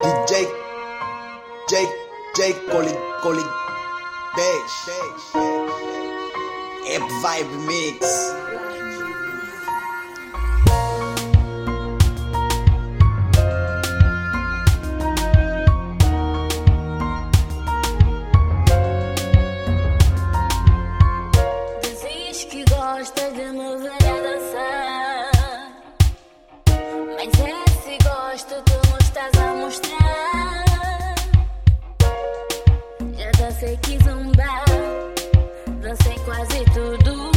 DJ Jake Jake Colin Colin Dash App Vibe Mix. Dizias que gostas de me ver dançar Mas é se gosto, me estás a mostrar. Já dancei que zumbar Dancei quase tudo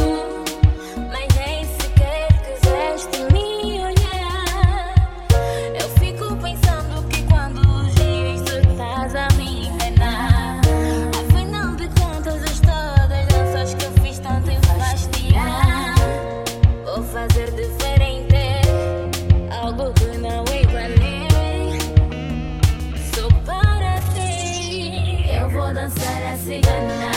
Sigan